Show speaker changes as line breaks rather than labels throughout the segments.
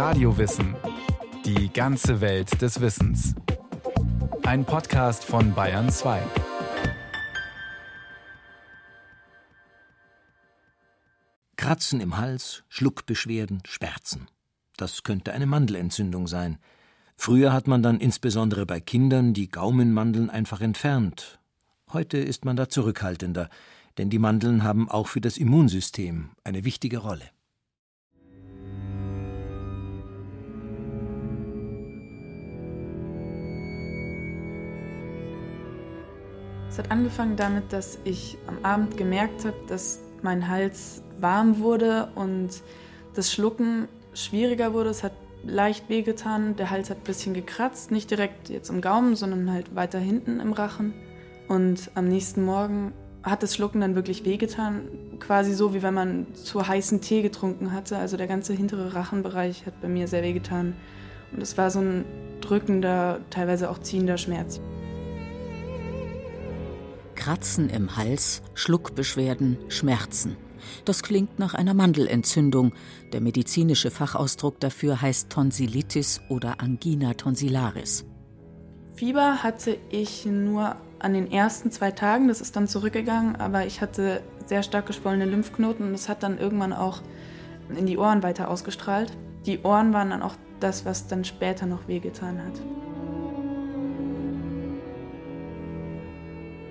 Radiowissen. Die ganze Welt des Wissens. Ein Podcast von Bayern 2.
Kratzen im Hals, Schluckbeschwerden, Schmerzen. Das könnte eine Mandelentzündung sein. Früher hat man dann insbesondere bei Kindern die Gaumenmandeln einfach entfernt. Heute ist man da zurückhaltender, denn die Mandeln haben auch für das Immunsystem eine wichtige Rolle.
Hat angefangen damit, dass ich am Abend gemerkt habe, dass mein Hals warm wurde und das Schlucken schwieriger wurde. Es hat leicht wehgetan, der Hals hat ein bisschen gekratzt, nicht direkt jetzt im Gaumen, sondern halt weiter hinten im Rachen. Und am nächsten Morgen hat das Schlucken dann wirklich wehgetan, quasi so, wie wenn man zu heißen Tee getrunken hatte. Also der ganze hintere Rachenbereich hat bei mir sehr wehgetan. Und es war so ein drückender, teilweise auch ziehender Schmerz.
Kratzen im Hals, Schluckbeschwerden, Schmerzen. Das klingt nach einer Mandelentzündung. Der medizinische Fachausdruck dafür heißt Tonsillitis oder Angina tonsillaris.
Fieber hatte ich nur an den ersten zwei Tagen, das ist dann zurückgegangen, aber ich hatte sehr stark geschwollene Lymphknoten und das hat dann irgendwann auch in die Ohren weiter ausgestrahlt. Die Ohren waren dann auch das, was dann später noch wehgetan hat.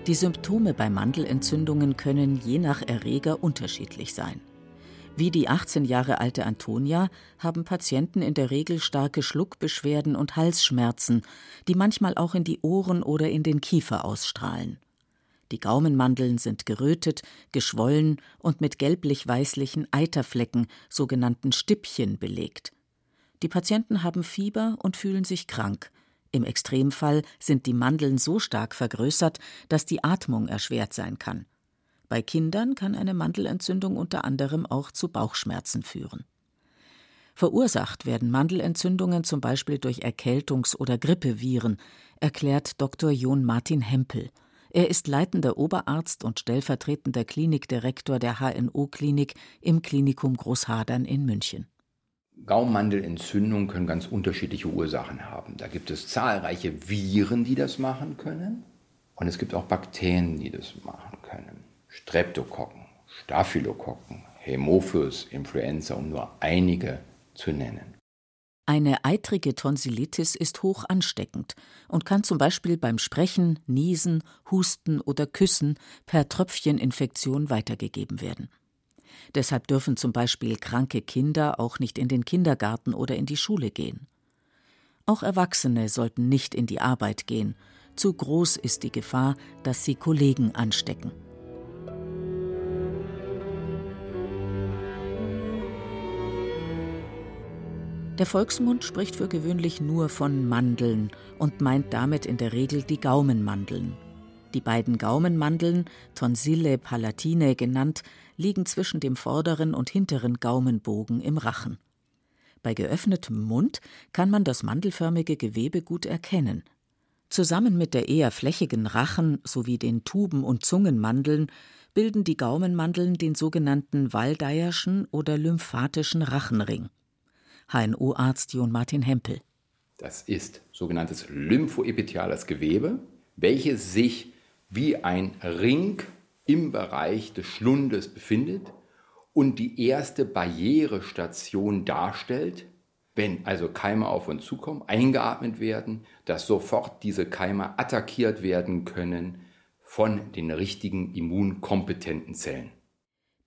Die Symptome bei Mandelentzündungen können je nach Erreger unterschiedlich sein. Wie die 18 Jahre alte Antonia haben Patienten in der Regel starke Schluckbeschwerden und Halsschmerzen, die manchmal auch in die Ohren oder in den Kiefer ausstrahlen. Die Gaumenmandeln sind gerötet, geschwollen und mit gelblich-weißlichen Eiterflecken, sogenannten Stippchen, belegt. Die Patienten haben Fieber und fühlen sich krank, im Extremfall sind die Mandeln so stark vergrößert, dass die Atmung erschwert sein kann. Bei Kindern kann eine Mandelentzündung unter anderem auch zu Bauchschmerzen führen. Verursacht werden Mandelentzündungen zum Beispiel durch Erkältungs- oder Grippeviren, erklärt Dr. John Martin Hempel. Er ist leitender Oberarzt und stellvertretender Klinikdirektor der HNO-Klinik im Klinikum Großhadern in München.
Gaummandelentzündungen können ganz unterschiedliche Ursachen haben. Da gibt es zahlreiche Viren, die das machen können. Und es gibt auch Bakterien, die das machen können. Streptokokken, Staphylokokken, Hämophilus, Influenza, um nur einige zu nennen.
Eine eitrige Tonsillitis ist hoch ansteckend und kann zum Beispiel beim Sprechen, Niesen, Husten oder Küssen per Tröpfcheninfektion weitergegeben werden. Deshalb dürfen zum Beispiel kranke Kinder auch nicht in den Kindergarten oder in die Schule gehen. Auch Erwachsene sollten nicht in die Arbeit gehen. Zu groß ist die Gefahr, dass sie Kollegen anstecken. Der Volksmund spricht für gewöhnlich nur von Mandeln und meint damit in der Regel die Gaumenmandeln. Die beiden Gaumenmandeln, Tonsille palatine genannt, liegen zwischen dem vorderen und hinteren Gaumenbogen im Rachen. Bei geöffnetem Mund kann man das mandelförmige Gewebe gut erkennen. Zusammen mit der eher flächigen Rachen sowie den Tuben- und Zungenmandeln bilden die Gaumenmandeln den sogenannten Waldeierschen oder lymphatischen Rachenring. HNO-Arzt John Martin Hempel.
Das ist sogenanntes lymphoepitheliales Gewebe, welches sich wie ein Ring im Bereich des Schlundes befindet und die erste Barrierestation darstellt, wenn also Keime auf uns zukommen, eingeatmet werden, dass sofort diese Keime attackiert werden können von den richtigen immunkompetenten Zellen.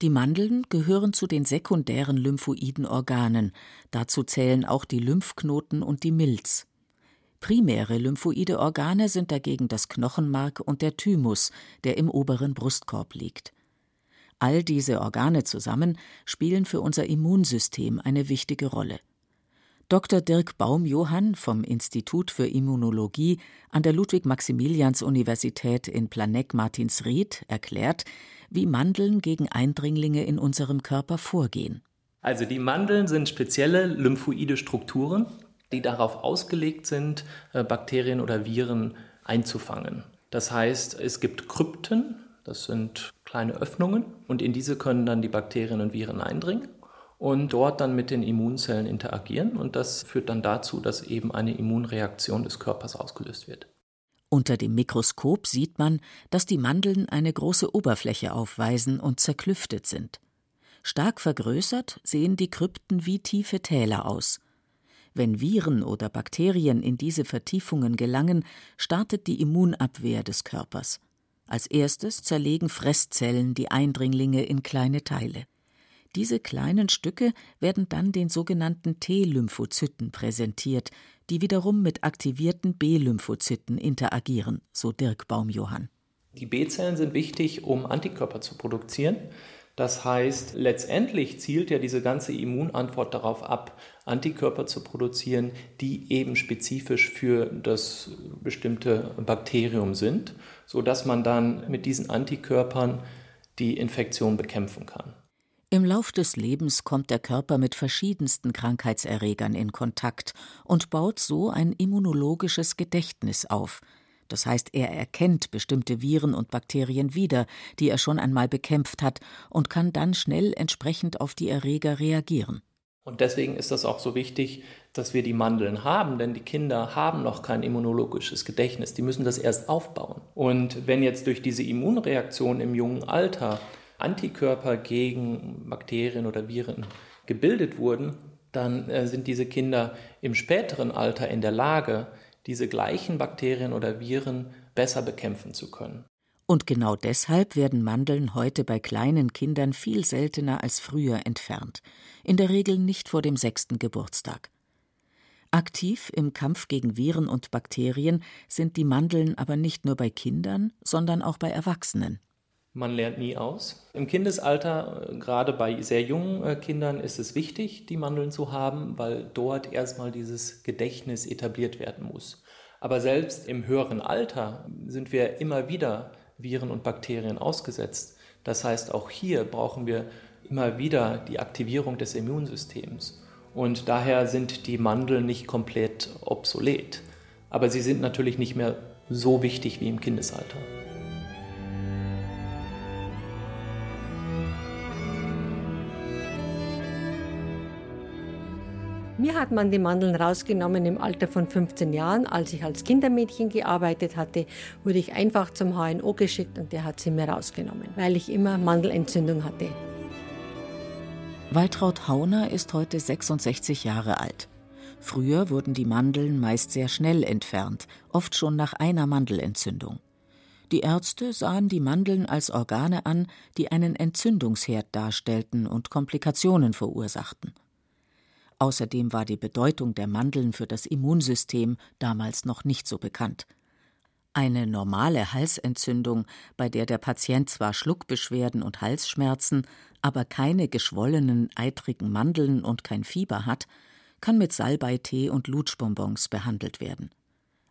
Die Mandeln gehören zu den sekundären lymphoiden Organen. Dazu zählen auch die Lymphknoten und die Milz. Primäre lymphoide Organe sind dagegen das Knochenmark und der Thymus, der im oberen Brustkorb liegt. All diese Organe zusammen spielen für unser Immunsystem eine wichtige Rolle. Dr. Dirk Baum-Johann vom Institut für Immunologie an der Ludwig-Maximilians-Universität in Planegg-Martinsried erklärt, wie Mandeln gegen Eindringlinge in unserem Körper vorgehen.
Also die Mandeln sind spezielle lymphoide Strukturen, die darauf ausgelegt sind, äh, Bakterien oder Viren einzufangen. Das heißt, es gibt Krypten, das sind kleine Öffnungen, und in diese können dann die Bakterien und Viren eindringen. und dort dann mit den Immunzellen interagieren. Und das führt dann dazu, dass eben eine Immunreaktion des Körpers ausgelöst wird.
Unter dem Mikroskop sieht man, dass die Mandeln eine große Oberfläche aufweisen und zerklüftet sind. Stark vergrößert sehen die Krypten wie tiefe Täler aus. Wenn Viren oder Bakterien in diese Vertiefungen gelangen, startet die Immunabwehr des Körpers. Als erstes zerlegen Fresszellen die Eindringlinge in kleine Teile. Diese kleinen Stücke werden dann den sogenannten T-Lymphozyten präsentiert, die wiederum mit aktivierten B-Lymphozyten interagieren, so Dirk Baumjohann.
Die B-Zellen sind wichtig, um Antikörper zu produzieren. Das heißt, letztendlich zielt ja diese ganze Immunantwort darauf ab, Antikörper zu produzieren, die eben spezifisch für das bestimmte Bakterium sind, sodass man dann mit diesen Antikörpern die Infektion bekämpfen kann.
Im Lauf des Lebens kommt der Körper mit verschiedensten Krankheitserregern in Kontakt und baut so ein immunologisches Gedächtnis auf. Das heißt, er erkennt bestimmte Viren und Bakterien wieder, die er schon einmal bekämpft hat, und kann dann schnell entsprechend auf die Erreger reagieren.
Und deswegen ist das auch so wichtig, dass wir die Mandeln haben, denn die Kinder haben noch kein immunologisches Gedächtnis, die müssen das erst aufbauen. Und wenn jetzt durch diese Immunreaktion im jungen Alter Antikörper gegen Bakterien oder Viren gebildet wurden, dann äh, sind diese Kinder im späteren Alter in der Lage, diese gleichen Bakterien oder Viren besser bekämpfen zu können.
Und genau deshalb werden Mandeln heute bei kleinen Kindern viel seltener als früher entfernt, in der Regel nicht vor dem sechsten Geburtstag. Aktiv im Kampf gegen Viren und Bakterien sind die Mandeln aber nicht nur bei Kindern, sondern auch bei Erwachsenen.
Man lernt nie aus. Im Kindesalter, äh, gerade bei sehr jungen äh, Kindern, ist es wichtig, die Mandeln zu haben, weil dort erstmal dieses Gedächtnis etabliert werden muss. Aber selbst im höheren Alter sind wir immer wieder Viren und Bakterien ausgesetzt. Das heißt, auch hier brauchen wir immer wieder die Aktivierung des Immunsystems. Und daher sind die Mandeln nicht komplett obsolet. Aber sie sind natürlich nicht mehr so wichtig wie im Kindesalter.
Mir hat man die Mandeln rausgenommen im Alter von 15 Jahren. Als ich als Kindermädchen gearbeitet hatte, wurde ich einfach zum HNO geschickt und der hat sie mir rausgenommen, weil ich immer Mandelentzündung hatte.
Waltraud Hauner ist heute 66 Jahre alt. Früher wurden die Mandeln meist sehr schnell entfernt, oft schon nach einer Mandelentzündung. Die Ärzte sahen die Mandeln als Organe an, die einen Entzündungsherd darstellten und Komplikationen verursachten. Außerdem war die Bedeutung der Mandeln für das Immunsystem damals noch nicht so bekannt. Eine normale Halsentzündung, bei der der Patient zwar Schluckbeschwerden und Halsschmerzen, aber keine geschwollenen, eitrigen Mandeln und kein Fieber hat, kann mit Salbeitee und Lutschbonbons behandelt werden.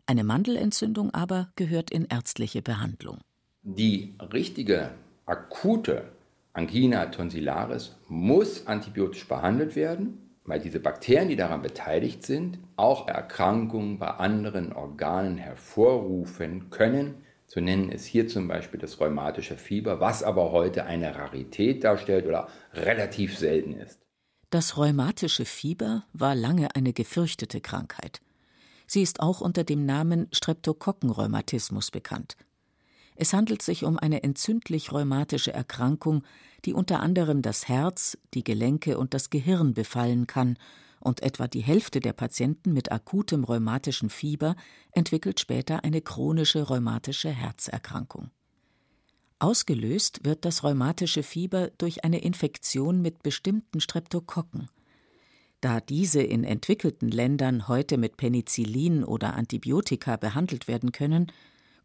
Eine Mandelentzündung aber gehört in ärztliche Behandlung.
Die richtige akute Angina tonsillaris muss antibiotisch behandelt werden weil diese Bakterien, die daran beteiligt sind, auch Erkrankungen bei anderen Organen hervorrufen können. Zu nennen ist hier zum Beispiel das rheumatische Fieber, was aber heute eine Rarität darstellt oder relativ selten ist.
Das rheumatische Fieber war lange eine gefürchtete Krankheit. Sie ist auch unter dem Namen Streptokokkenrheumatismus bekannt. Es handelt sich um eine entzündlich-rheumatische Erkrankung, die unter anderem das Herz, die Gelenke und das Gehirn befallen kann, und etwa die Hälfte der Patienten mit akutem rheumatischen Fieber entwickelt später eine chronische rheumatische Herzerkrankung. Ausgelöst wird das rheumatische Fieber durch eine Infektion mit bestimmten Streptokokken. Da diese in entwickelten Ländern heute mit Penicillin oder Antibiotika behandelt werden können,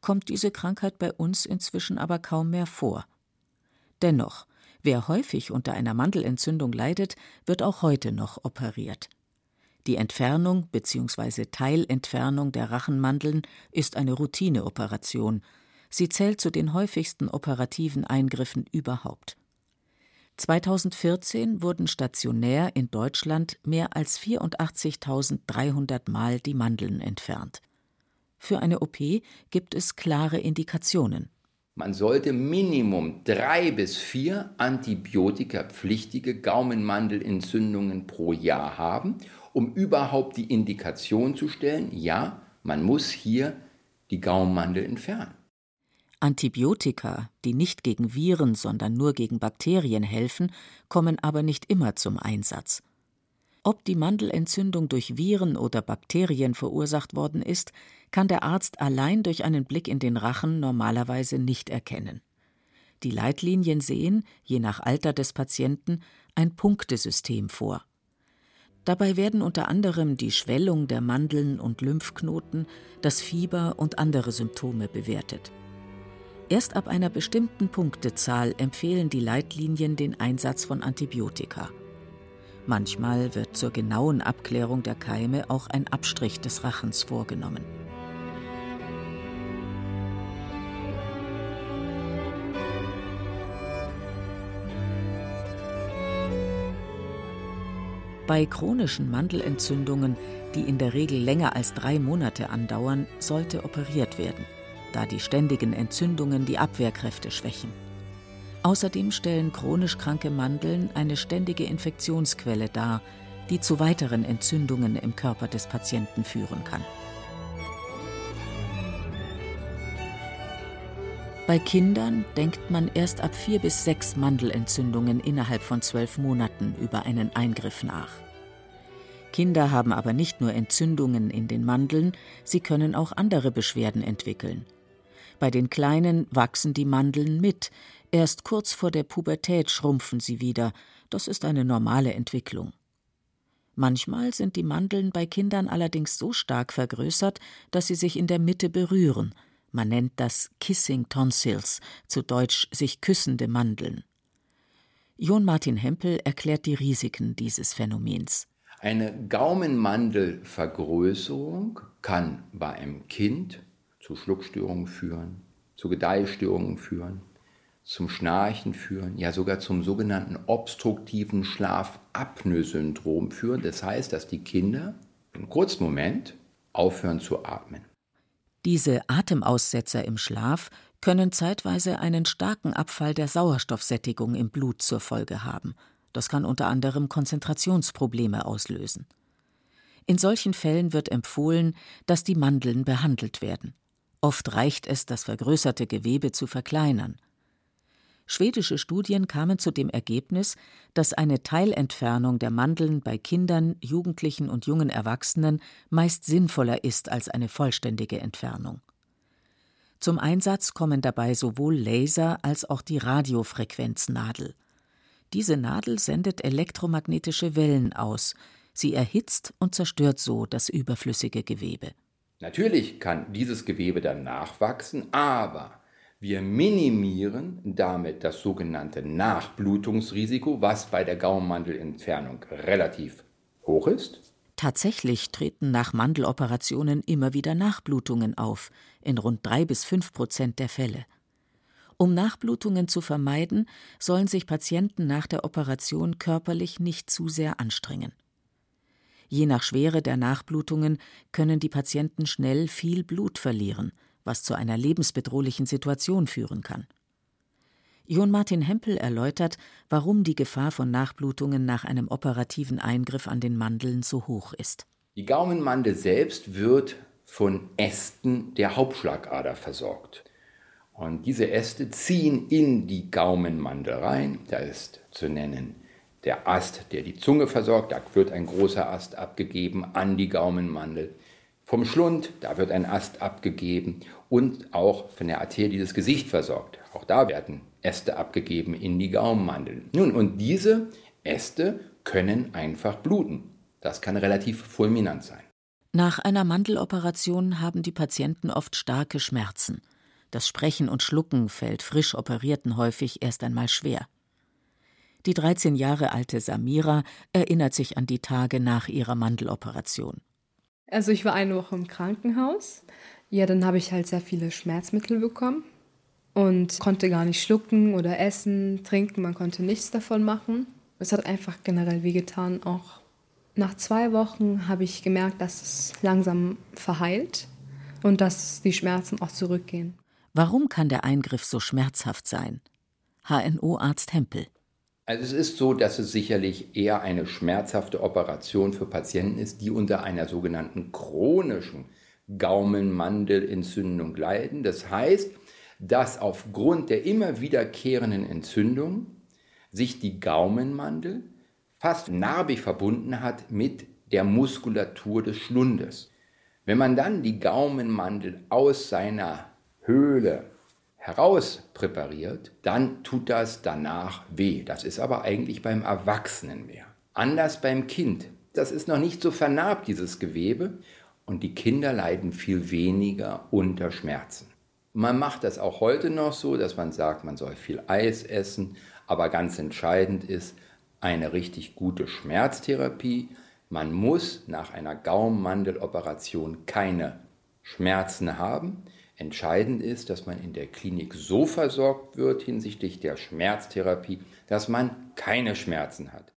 kommt diese Krankheit bei uns inzwischen aber kaum mehr vor. Dennoch, wer häufig unter einer Mandelentzündung leidet, wird auch heute noch operiert. Die Entfernung bzw. Teilentfernung der Rachenmandeln ist eine Routineoperation. Sie zählt zu den häufigsten operativen Eingriffen überhaupt. 2014 wurden stationär in Deutschland mehr als 84.300 Mal die Mandeln entfernt. Für eine OP gibt es klare Indikationen.
Man sollte Minimum drei bis vier antibiotikapflichtige Gaumenmandelentzündungen pro Jahr haben, um überhaupt die Indikation zu stellen, ja, man muss hier die Gaumenmandel entfernen.
Antibiotika, die nicht gegen Viren, sondern nur gegen Bakterien helfen, kommen aber nicht immer zum Einsatz. Ob die Mandelentzündung durch Viren oder Bakterien verursacht worden ist, kann der Arzt allein durch einen Blick in den Rachen normalerweise nicht erkennen. Die Leitlinien sehen, je nach Alter des Patienten, ein Punktesystem vor. Dabei werden unter anderem die Schwellung der Mandeln und Lymphknoten, das Fieber und andere Symptome bewertet. Erst ab einer bestimmten Punktezahl empfehlen die Leitlinien den Einsatz von Antibiotika. Manchmal wird zur genauen Abklärung der Keime auch ein Abstrich des Rachens vorgenommen. Bei chronischen Mandelentzündungen, die in der Regel länger als drei Monate andauern, sollte operiert werden, da die ständigen Entzündungen die Abwehrkräfte schwächen. Außerdem stellen chronisch kranke Mandeln eine ständige Infektionsquelle dar, die zu weiteren Entzündungen im Körper des Patienten führen kann. Bei Kindern denkt man erst ab vier bis sechs Mandelentzündungen innerhalb von zwölf Monaten über einen Eingriff nach. Kinder haben aber nicht nur Entzündungen in den Mandeln, sie können auch andere Beschwerden entwickeln. Bei den Kleinen wachsen die Mandeln mit, erst kurz vor der Pubertät schrumpfen sie wieder, das ist eine normale Entwicklung. Manchmal sind die Mandeln bei Kindern allerdings so stark vergrößert, dass sie sich in der Mitte berühren – man nennt das Kissing Tonsils, zu Deutsch sich küssende Mandeln. John Martin Hempel erklärt die Risiken dieses Phänomens.
Eine Gaumenmandelvergrößerung kann bei einem Kind zu Schluckstörungen führen, zu Gedeihstörungen führen, zum Schnarchen führen, ja sogar zum sogenannten obstruktiven Schlafapnoe-Syndrom führen. Das heißt, dass die Kinder im kurzen Moment aufhören zu atmen.
Diese Atemaussetzer im Schlaf können zeitweise einen starken Abfall der Sauerstoffsättigung im Blut zur Folge haben. Das kann unter anderem Konzentrationsprobleme auslösen. In solchen Fällen wird empfohlen, dass die Mandeln behandelt werden. Oft reicht es, das vergrößerte Gewebe zu verkleinern. Schwedische Studien kamen zu dem Ergebnis, dass eine Teilentfernung der Mandeln bei Kindern, Jugendlichen und jungen Erwachsenen meist sinnvoller ist als eine vollständige Entfernung. Zum Einsatz kommen dabei sowohl Laser als auch die Radiofrequenznadel. Diese Nadel sendet elektromagnetische Wellen aus. Sie erhitzt und zerstört so das überflüssige Gewebe.
Natürlich kann dieses Gewebe dann nachwachsen, aber wir minimieren damit das sogenannte Nachblutungsrisiko, was bei der Gaumenmandelentfernung relativ hoch ist.
Tatsächlich treten nach Mandeloperationen immer wieder Nachblutungen auf, in rund drei bis fünf Prozent der Fälle. Um Nachblutungen zu vermeiden, sollen sich Patienten nach der Operation körperlich nicht zu sehr anstrengen. Je nach Schwere der Nachblutungen können die Patienten schnell viel Blut verlieren – was zu einer lebensbedrohlichen Situation führen kann. John Martin Hempel erläutert, warum die Gefahr von Nachblutungen nach einem operativen Eingriff an den Mandeln so hoch ist.
Die Gaumenmandel selbst wird von Ästen der Hauptschlagader versorgt. Und diese Äste ziehen in die Gaumenmandel rein. Da ist zu nennen der Ast, der die Zunge versorgt. Da wird ein großer Ast abgegeben an die Gaumenmandel vom Schlund, da wird ein Ast abgegeben und auch von der Arterie, die das Gesicht versorgt. Auch da werden Äste abgegeben in die Gaumenmandeln. Nun, und diese Äste können einfach bluten. Das kann relativ fulminant sein.
Nach einer Mandeloperation haben die Patienten oft starke Schmerzen. Das Sprechen und Schlucken fällt frisch Operierten häufig erst einmal schwer. Die 13 Jahre alte Samira erinnert sich an die Tage nach ihrer Mandeloperation.
Also ich war eine Woche im Krankenhaus. Ja, dann habe ich halt sehr viele Schmerzmittel bekommen und konnte gar nicht schlucken oder essen, trinken. Man konnte nichts davon machen. Es hat einfach generell wehgetan. Auch nach zwei Wochen habe ich gemerkt, dass es langsam verheilt und dass die Schmerzen auch zurückgehen.
Warum kann der Eingriff so schmerzhaft sein? HNO-Arzt Hempel.
Also es ist so, dass es sicherlich eher eine schmerzhafte Operation für Patienten ist, die unter einer sogenannten chronischen Gaumenmandelentzündung leiden. Das heißt, dass aufgrund der immer wiederkehrenden Entzündung sich die Gaumenmandel fast narbig verbunden hat mit der Muskulatur des Schlundes. Wenn man dann die Gaumenmandel aus seiner Höhle heraus präpariert, dann tut das danach weh. Das ist aber eigentlich beim Erwachsenen mehr. Anders beim Kind. Das ist noch nicht so vernarbt, dieses Gewebe. Und die Kinder leiden viel weniger unter Schmerzen. Man macht das auch heute noch so, dass man sagt, man soll viel Eis essen. Aber ganz entscheidend ist eine richtig gute Schmerztherapie. Man muss nach einer Gaummandeloperation keine Schmerzen haben. Entscheidend ist, dass man in der Klinik so versorgt wird hinsichtlich der Schmerztherapie, dass man keine Schmerzen hat.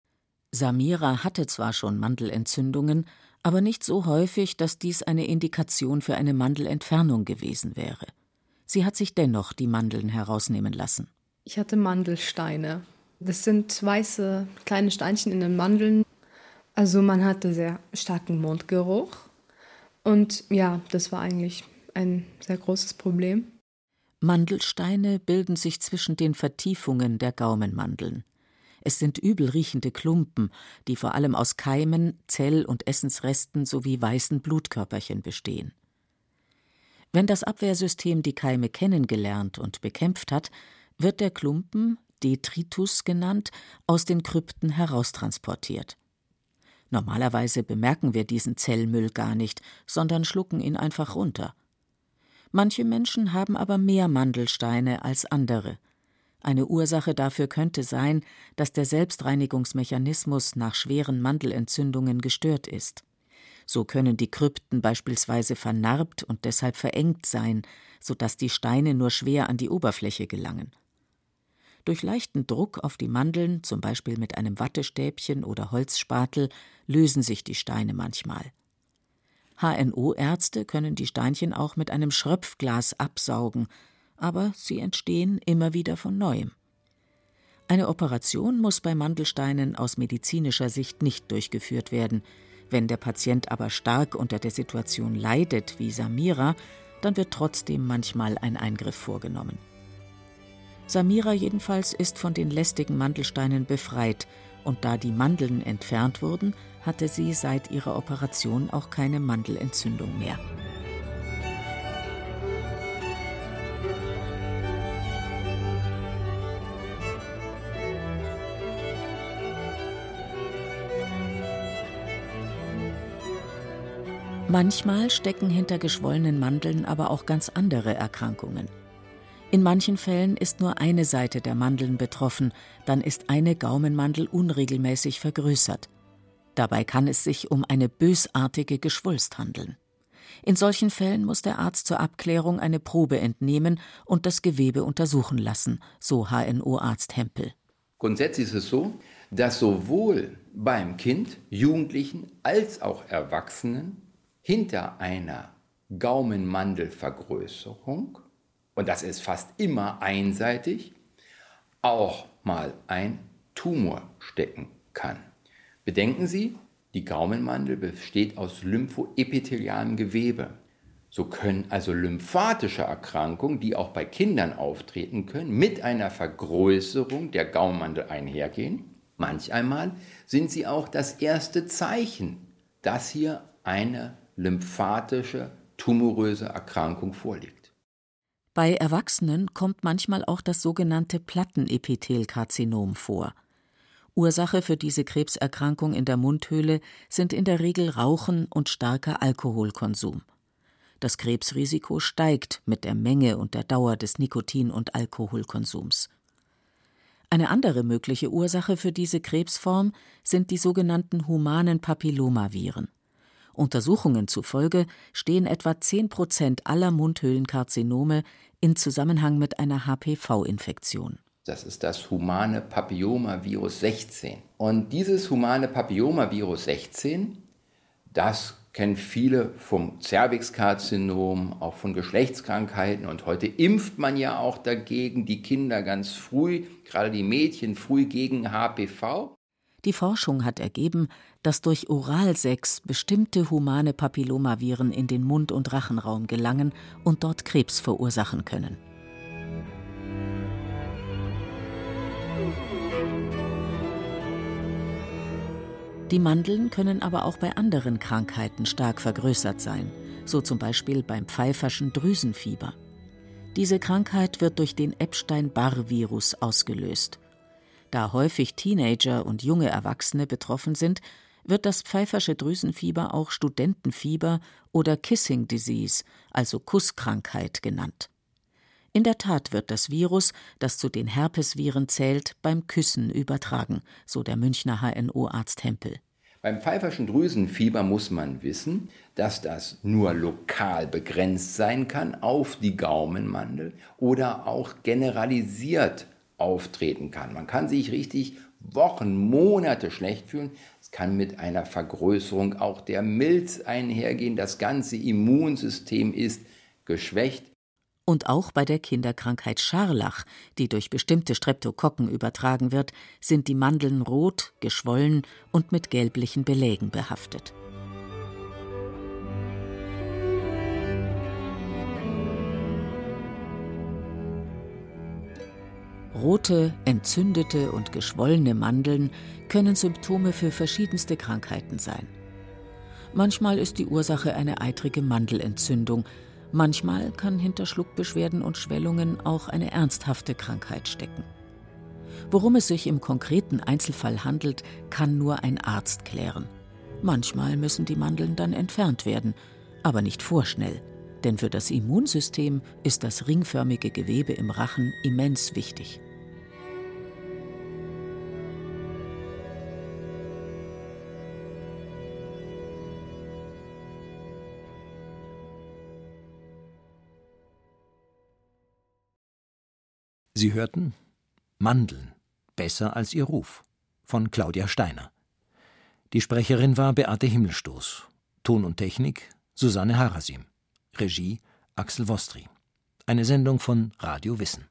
Samira hatte zwar schon Mandelentzündungen, aber nicht so häufig, dass dies eine Indikation für eine Mandelentfernung gewesen wäre. Sie hat sich dennoch die Mandeln herausnehmen lassen.
Ich hatte Mandelsteine. Das sind weiße kleine Steinchen in den Mandeln. Also man hatte sehr starken Mundgeruch. Und ja, das war eigentlich ein sehr großes Problem.
Mandelsteine bilden sich zwischen den Vertiefungen der Gaumenmandeln. Es sind übelriechende Klumpen, die vor allem aus Keimen, Zell- und Essensresten sowie weißen Blutkörperchen bestehen. Wenn das Abwehrsystem die Keime kennengelernt und bekämpft hat, wird der Klumpen, Detritus genannt, aus den Krypten heraustransportiert. Normalerweise bemerken wir diesen Zellmüll gar nicht, sondern schlucken ihn einfach runter. Manche Menschen haben aber mehr Mandelsteine als andere. Eine Ursache dafür könnte sein, dass der Selbstreinigungsmechanismus nach schweren Mandelentzündungen gestört ist. So können die Krypten beispielsweise vernarbt und deshalb verengt sein, sodass die Steine nur schwer an die Oberfläche gelangen. Durch leichten Druck auf die Mandeln, zum Beispiel mit einem Wattestäbchen oder Holzspatel, lösen sich die Steine manchmal. HNO-Ärzte können die Steinchen auch mit einem Schröpfglas absaugen, aber sie entstehen immer wieder von neuem. Eine Operation muss bei Mandelsteinen aus medizinischer Sicht nicht durchgeführt werden. Wenn der Patient aber stark unter der Situation leidet, wie Samira, dann wird trotzdem manchmal ein Eingriff vorgenommen. Samira jedenfalls ist von den lästigen Mandelsteinen befreit, und da die Mandeln entfernt wurden, hatte sie seit ihrer Operation auch keine Mandelentzündung mehr. Manchmal stecken hinter geschwollenen Mandeln aber auch ganz andere Erkrankungen. In manchen Fällen ist nur eine Seite der Mandeln betroffen, dann ist eine Gaumenmandel unregelmäßig vergrößert. Dabei kann es sich um eine bösartige Geschwulst handeln. In solchen Fällen muss der Arzt zur Abklärung eine Probe entnehmen und das Gewebe untersuchen lassen, so HNO-Arzt Hempel.
Grundsätzlich ist es so, dass sowohl beim Kind, Jugendlichen als auch Erwachsenen hinter einer Gaumenmandelvergrößerung, und das ist fast immer einseitig, auch mal ein Tumor stecken kann. Bedenken Sie, die Gaumenmandel besteht aus lymphoepithelialem Gewebe. So können also lymphatische Erkrankungen, die auch bei Kindern auftreten können, mit einer Vergrößerung der Gaumenmandel einhergehen. Manch einmal sind sie auch das erste Zeichen, dass hier eine lymphatische, tumoröse Erkrankung vorliegt.
Bei Erwachsenen kommt manchmal auch das sogenannte Plattenepithelkarzinom vor. Ursache für diese Krebserkrankung in der Mundhöhle sind in der Regel Rauchen und starker Alkoholkonsum. Das Krebsrisiko steigt mit der Menge und der Dauer des Nikotin- und Alkoholkonsums. Eine andere mögliche Ursache für diese Krebsform sind die sogenannten humanen Papillomaviren. Untersuchungen zufolge stehen etwa 10 Prozent aller Mundhöhlenkarzinome in Zusammenhang mit einer HPV-Infektion.
Das ist das humane Papillomavirus 16. Und dieses humane Papillomavirus 16, das kennen viele vom Cervixkarzinom, auch von Geschlechtskrankheiten. Und heute impft man ja auch dagegen die Kinder ganz früh, gerade die Mädchen früh gegen HPV.
Die Forschung hat ergeben, dass durch Oralsex bestimmte humane Papillomaviren in den Mund- und Rachenraum gelangen und dort Krebs verursachen können. Die Mandeln können aber auch bei anderen Krankheiten stark vergrößert sein, so zum Beispiel beim pfeiferschen Drüsenfieber. Diese Krankheit wird durch den Epstein-Barr-Virus ausgelöst. Da häufig Teenager und junge Erwachsene betroffen sind, wird das pfeifersche Drüsenfieber auch Studentenfieber oder Kissing Disease, also Kusskrankheit genannt. In der Tat wird das Virus, das zu den Herpesviren zählt, beim Küssen übertragen, so der Münchner HNO-Arzt Hempel.
Beim pfeiferschen Drüsenfieber muss man wissen, dass das nur lokal begrenzt sein kann auf die Gaumenmandel oder auch generalisiert auftreten kann. Man kann sich richtig Wochen, Monate schlecht fühlen. Es kann mit einer Vergrößerung auch der Milz einhergehen. Das ganze Immunsystem ist geschwächt.
Und auch bei der Kinderkrankheit Scharlach, die durch bestimmte Streptokokken übertragen wird, sind die Mandeln rot, geschwollen und mit gelblichen Belägen behaftet. Rote, entzündete und geschwollene Mandeln können Symptome für verschiedenste Krankheiten sein. Manchmal ist die Ursache eine eitrige Mandelentzündung, Manchmal kann hinter Schluckbeschwerden und Schwellungen auch eine ernsthafte Krankheit stecken. Worum es sich im konkreten Einzelfall handelt, kann nur ein Arzt klären. Manchmal müssen die Mandeln dann entfernt werden, aber nicht vorschnell, denn für das Immunsystem ist das ringförmige Gewebe im Rachen immens wichtig.
Sie hörten Mandeln, besser als ihr Ruf von Claudia Steiner. Die Sprecherin war Beate Himmelstoß. Ton und Technik Susanne Harasim. Regie Axel Wostri. Eine Sendung von Radio Wissen.